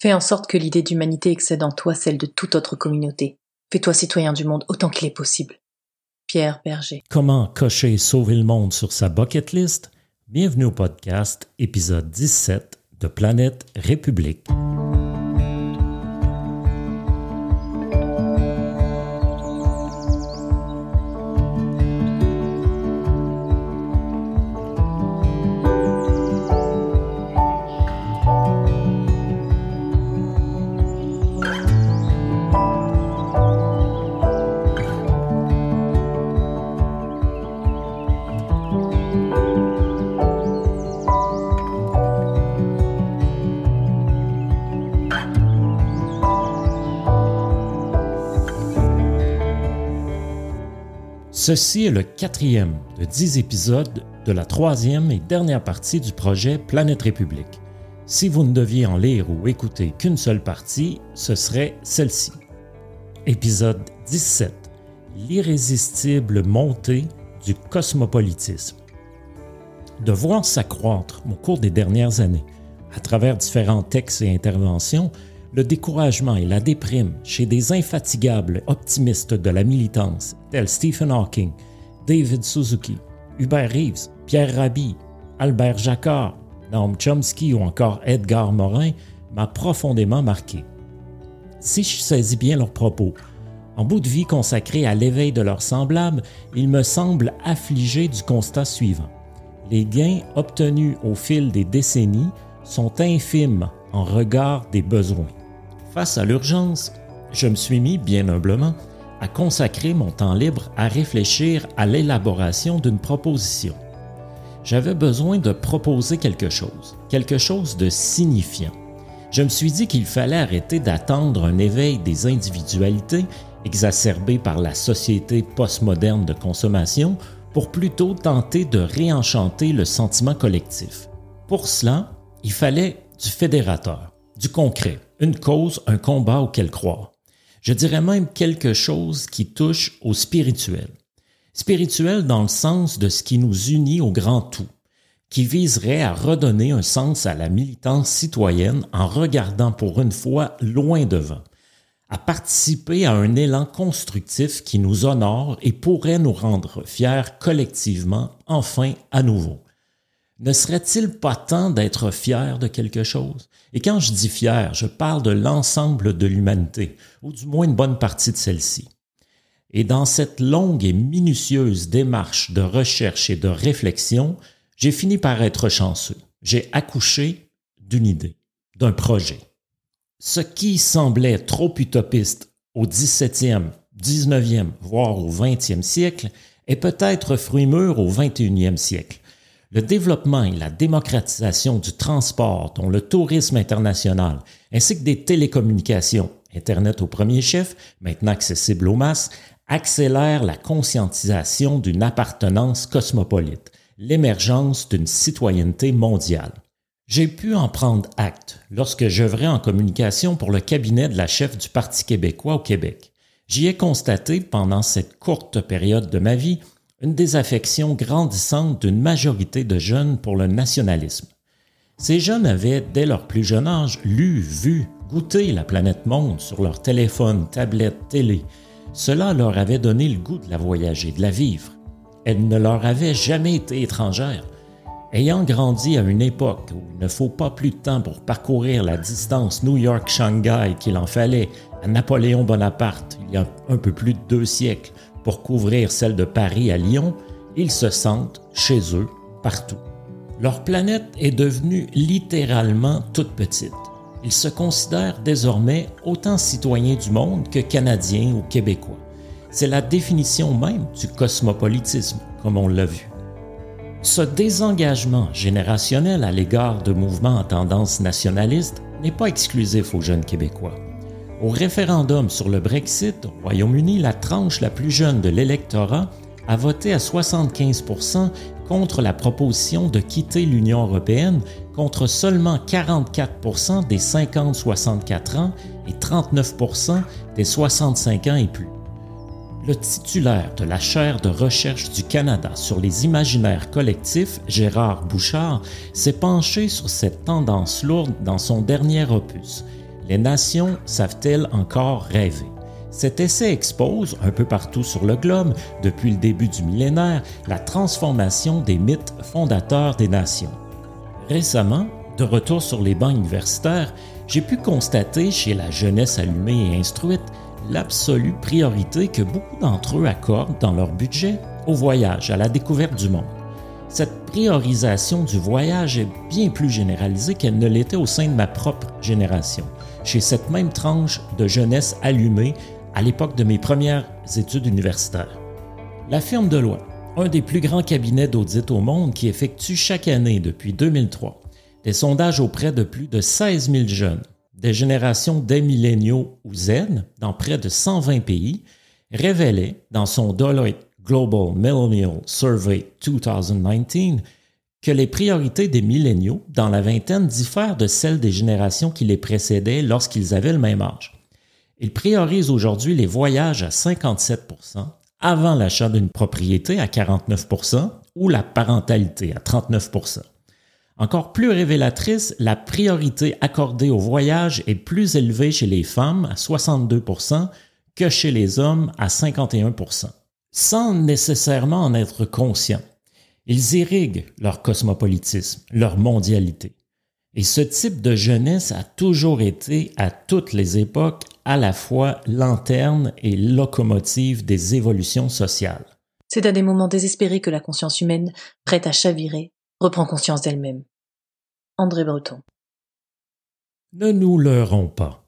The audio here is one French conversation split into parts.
Fais en sorte que l'idée d'humanité excède en toi celle de toute autre communauté. Fais-toi citoyen du monde autant qu'il est possible. Pierre Berger. Comment cocher sauver le monde sur sa bucket list? Bienvenue au podcast, épisode 17 de Planète République. Ceci est le quatrième de dix épisodes de la troisième et dernière partie du projet Planète République. Si vous ne deviez en lire ou écouter qu'une seule partie, ce serait celle-ci. Épisode 17. L'irrésistible montée du cosmopolitisme. De voir s'accroître au cours des dernières années, à travers différents textes et interventions, le découragement et la déprime chez des infatigables optimistes de la militance tels Stephen Hawking, David Suzuki, Hubert Reeves, Pierre Rabhi, Albert Jacquard, Naum Chomsky ou encore Edgar Morin m'a profondément marqué. Si je saisis bien leurs propos, en bout de vie consacré à l'éveil de leurs semblables, ils me semblent affligés du constat suivant. Les gains obtenus au fil des décennies sont infimes en regard des besoins. Face à l'urgence, je me suis mis, bien humblement, à consacrer mon temps libre à réfléchir à l'élaboration d'une proposition. J'avais besoin de proposer quelque chose, quelque chose de signifiant. Je me suis dit qu'il fallait arrêter d'attendre un éveil des individualités exacerbé par la société postmoderne de consommation pour plutôt tenter de réenchanter le sentiment collectif. Pour cela, il fallait du fédérateur, du concret, une cause, un combat auquel croire. Je dirais même quelque chose qui touche au spirituel. Spirituel dans le sens de ce qui nous unit au grand tout, qui viserait à redonner un sens à la militance citoyenne en regardant pour une fois loin devant, à participer à un élan constructif qui nous honore et pourrait nous rendre fiers collectivement, enfin à nouveau. Ne serait-il pas temps d'être fier de quelque chose? Et quand je dis fier, je parle de l'ensemble de l'humanité, ou du moins une bonne partie de celle-ci. Et dans cette longue et minutieuse démarche de recherche et de réflexion, j'ai fini par être chanceux. J'ai accouché d'une idée, d'un projet. Ce qui semblait trop utopiste au 17e, 19e, voire au 20e siècle, est peut-être fruit mûr au 21e siècle le développement et la démocratisation du transport, dont le tourisme international, ainsi que des télécommunications, Internet au premier chef, maintenant accessible aux masses, accélèrent la conscientisation d'une appartenance cosmopolite, l'émergence d'une citoyenneté mondiale. J'ai pu en prendre acte lorsque j'œuvrais en communication pour le cabinet de la chef du Parti québécois au Québec. J'y ai constaté pendant cette courte période de ma vie une désaffection grandissante d'une majorité de jeunes pour le nationalisme. Ces jeunes avaient, dès leur plus jeune âge, lu, vu, goûté la planète monde sur leur téléphone, tablette, télé. Cela leur avait donné le goût de la voyager, de la vivre. Elle ne leur avait jamais été étrangère. Ayant grandi à une époque où il ne faut pas plus de temps pour parcourir la distance New York-Shanghai qu'il en fallait à Napoléon Bonaparte il y a un peu plus de deux siècles, pour couvrir celle de Paris à Lyon, ils se sentent chez eux partout. Leur planète est devenue littéralement toute petite. Ils se considèrent désormais autant citoyens du monde que canadiens ou québécois. C'est la définition même du cosmopolitisme, comme on l'a vu. Ce désengagement générationnel à l'égard de mouvements à tendance nationaliste n'est pas exclusif aux jeunes Québécois. Au référendum sur le Brexit au Royaume-Uni, la tranche la plus jeune de l'électorat a voté à 75% contre la proposition de quitter l'Union européenne, contre seulement 44% des 50-64 ans et 39% des 65 ans et plus. Le titulaire de la chaire de recherche du Canada sur les imaginaires collectifs, Gérard Bouchard, s'est penché sur cette tendance lourde dans son dernier opus, Les nations savent-elles encore rêver? Cet essai expose, un peu partout sur le globe, depuis le début du millénaire, la transformation des mythes fondateurs des nations. Récemment, de retour sur les bancs universitaires, j'ai pu constater chez la jeunesse allumée et instruite l'absolue priorité que beaucoup d'entre eux accordent dans leur budget au voyage, à la découverte du monde. Cette priorisation du voyage est bien plus généralisée qu'elle ne l'était au sein de ma propre génération, chez cette même tranche de jeunesse allumée à l'époque de mes premières études universitaires. La firme Deloitte, un des plus grands cabinets d'audit au monde qui effectue chaque année depuis 2003 des sondages auprès de plus de 16 000 jeunes, des générations des milléniaux ou Z dans près de 120 pays, révélait dans son Deloitte Global Millennial Survey 2019 que les priorités des milléniaux dans la vingtaine diffèrent de celles des générations qui les précédaient lorsqu'ils avaient le même âge. Ils priorisent aujourd'hui les voyages à 57% avant l'achat d'une propriété à 49% ou la parentalité à 39% Encore plus révélatrice, la priorité accordée au voyage est plus élevée chez les femmes à 62% que chez les hommes à 51% sans nécessairement en être conscients. Ils irriguent leur cosmopolitisme, leur mondialité. Et ce type de jeunesse a toujours été, à toutes les époques, à la fois lanterne et locomotive des évolutions sociales. C'est à des moments désespérés que la conscience humaine, prête à chavirer, reprend conscience d'elle-même. André Breton. Ne nous leurrons pas.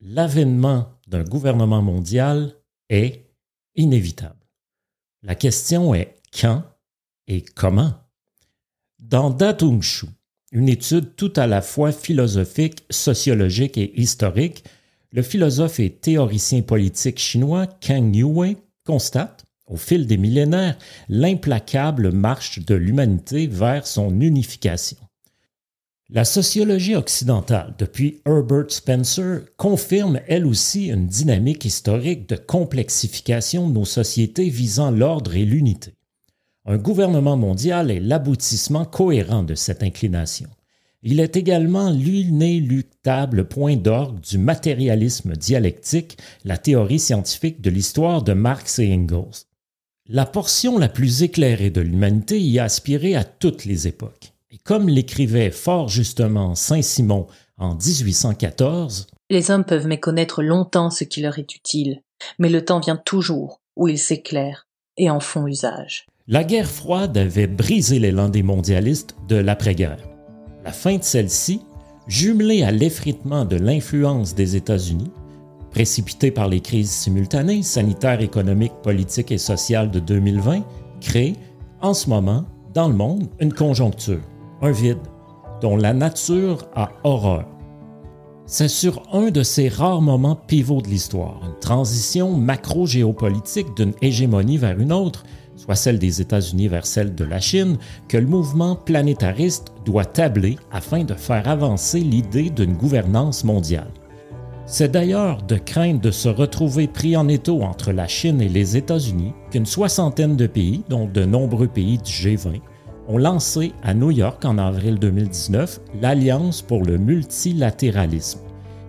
L'avènement d'un gouvernement mondial est inévitable. La question est quand et comment? Dans Datung Shu, une étude tout à la fois philosophique, sociologique et historique, le philosophe et théoricien politique chinois Kang Yue constate, au fil des millénaires, l'implacable marche de l'humanité vers son unification. La sociologie occidentale, depuis Herbert Spencer, confirme elle aussi une dynamique historique de complexification de nos sociétés visant l'ordre et l'unité. Un gouvernement mondial est l'aboutissement cohérent de cette inclination. Il est également l'inéluctable point d'orgue du matérialisme dialectique, la théorie scientifique de l'histoire de Marx et Engels. La portion la plus éclairée de l'humanité y a aspiré à toutes les époques. Et comme l'écrivait fort justement Saint-Simon en 1814, Les hommes peuvent méconnaître longtemps ce qui leur est utile, mais le temps vient toujours où ils s'éclairent et en font usage. La guerre froide avait brisé l'élan des mondialistes de l'après-guerre. La fin de celle-ci, jumelée à l'effritement de l'influence des États-Unis, précipitée par les crises simultanées sanitaires, économiques, politiques et sociales de 2020, crée, en ce moment, dans le monde, une conjoncture, un vide, dont la nature a horreur. C'est sur un de ces rares moments pivots de l'histoire, une transition macro-géopolitique d'une hégémonie vers une autre, soit celle des États-Unis vers celle de la Chine, que le mouvement planétariste doit tabler afin de faire avancer l'idée d'une gouvernance mondiale. C'est d'ailleurs de crainte de se retrouver pris en étau entre la Chine et les États-Unis qu'une soixantaine de pays, dont de nombreux pays du G20, ont lancé à New York en avril 2019 l'Alliance pour le multilatéralisme.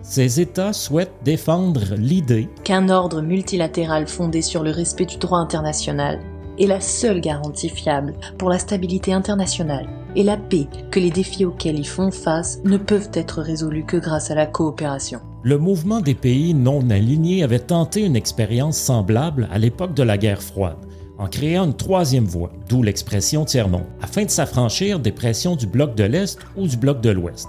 Ces États souhaitent défendre l'idée Qu'un ordre multilatéral fondé sur le respect du droit international est la seule garantie fiable pour la stabilité internationale et la paix que les défis auxquels ils font face ne peuvent être résolus que grâce à la coopération. Le mouvement des pays non alignés avait tenté une expérience semblable à l'époque de la guerre froide, en créant une troisième voie, d'où l'expression tiers-monde, afin de s'affranchir des pressions du bloc de l'Est ou du bloc de l'Ouest.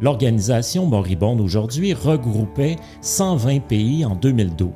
L'organisation moribonde aujourd'hui regroupait 120 pays en 2012.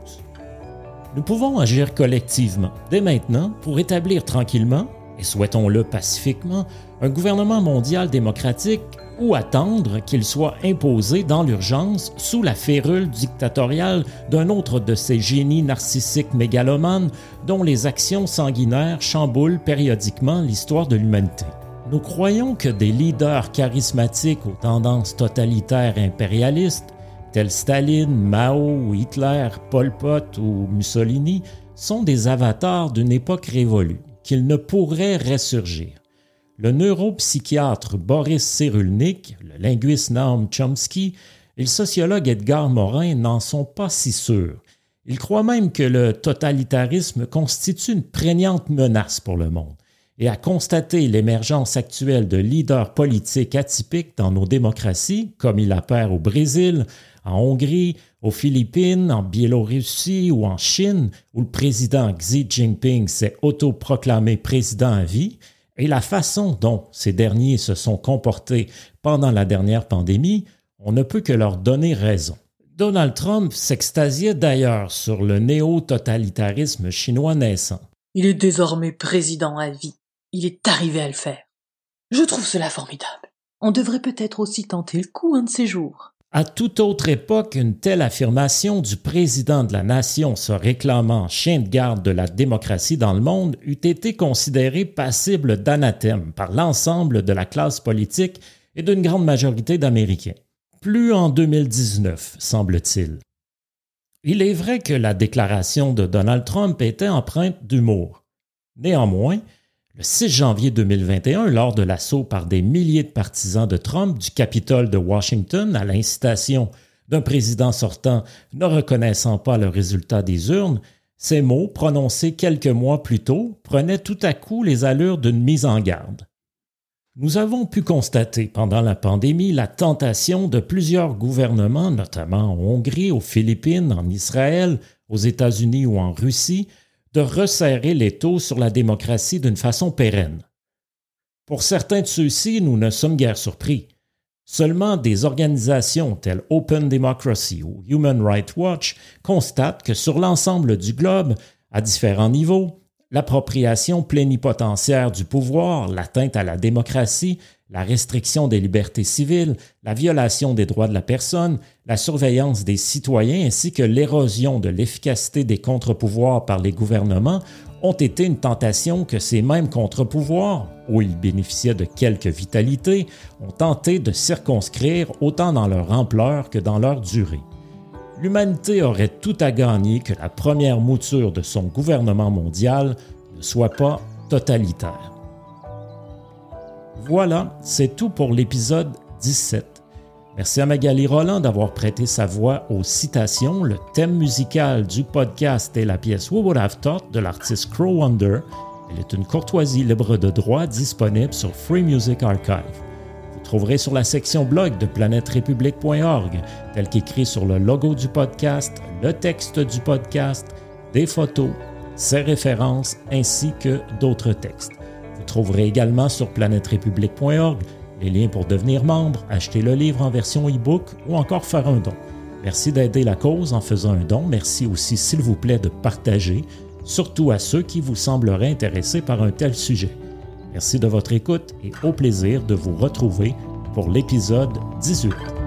Nous pouvons agir collectivement, dès maintenant, pour établir tranquillement, et souhaitons-le pacifiquement, un gouvernement mondial démocratique ou attendre qu'il soit imposé dans l'urgence sous la férule dictatoriale d'un autre de ces génies narcissiques mégalomanes dont les actions sanguinaires chamboulent périodiquement l'histoire de l'humanité. Nous croyons que des leaders charismatiques aux tendances totalitaires impérialistes tels Staline, Mao, Hitler, Pol Pot ou Mussolini, sont des avatars d'une époque révolue, qu'ils ne pourraient ressurgir. Le neuropsychiatre Boris Cyrulnik, le linguiste Noam Chomsky, et le sociologue Edgar Morin n'en sont pas si sûrs. Il croit même que le totalitarisme constitue une prégnante menace pour le monde et a constaté l'émergence actuelle de leaders politiques atypiques dans nos démocraties, comme il apparaît au Brésil, en Hongrie, aux Philippines, en Biélorussie ou en Chine, où le président Xi Jinping s'est autoproclamé président à vie, et la façon dont ces derniers se sont comportés pendant la dernière pandémie, on ne peut que leur donner raison. Donald Trump s'extasiait d'ailleurs sur le néo-totalitarisme chinois naissant. Il est désormais président à vie. Il est arrivé à le faire. Je trouve cela formidable. On devrait peut-être aussi tenter le coup un de ces jours. À toute autre époque, une telle affirmation du président de la nation se réclamant chien de garde de la démocratie dans le monde eût été considérée passible d'anathème par l'ensemble de la classe politique et d'une grande majorité d'Américains. Plus en 2019, semble-t-il. Il est vrai que la déclaration de Donald Trump était empreinte d'humour. Néanmoins, le 6 janvier 2021, lors de l'assaut par des milliers de partisans de Trump du Capitole de Washington à l'incitation d'un président sortant ne reconnaissant pas le résultat des urnes, ces mots, prononcés quelques mois plus tôt, prenaient tout à coup les allures d'une mise en garde. Nous avons pu constater pendant la pandémie la tentation de plusieurs gouvernements, notamment en Hongrie, aux Philippines, en Israël, aux États-Unis ou en Russie, de resserrer les taux sur la démocratie d'une façon pérenne. Pour certains de ceux-ci, nous ne sommes guère surpris. Seulement des organisations telles Open Democracy ou Human Rights Watch constatent que sur l'ensemble du globe, à différents niveaux, l'appropriation plénipotentiaire du pouvoir, l'atteinte à la démocratie, la restriction des libertés civiles, la violation des droits de la personne, la surveillance des citoyens ainsi que l'érosion de l'efficacité des contre-pouvoirs par les gouvernements ont été une tentation que ces mêmes contre-pouvoirs, où ils bénéficiaient de quelque vitalité, ont tenté de circonscrire autant dans leur ampleur que dans leur durée. L'humanité aurait tout à gagner que la première mouture de son gouvernement mondial ne soit pas totalitaire. Voilà, c'est tout pour l'épisode 17. Merci à Magali Roland d'avoir prêté sa voix aux citations. Le thème musical du podcast est la pièce Who Would Have Thought de l'artiste Crow Wonder. Elle est une courtoisie libre de droit disponible sur Free Music Archive. Trouverez sur la section blog de planèterépublique.org, tel qu'écrit sur le logo du podcast, le texte du podcast, des photos, ses références ainsi que d'autres textes. Vous trouverez également sur planèterépublique.org les liens pour devenir membre, acheter le livre en version e-book ou encore faire un don. Merci d'aider la cause en faisant un don. Merci aussi, s'il vous plaît, de partager, surtout à ceux qui vous sembleraient intéressés par un tel sujet. Merci de votre écoute et au plaisir de vous retrouver pour l'épisode 18.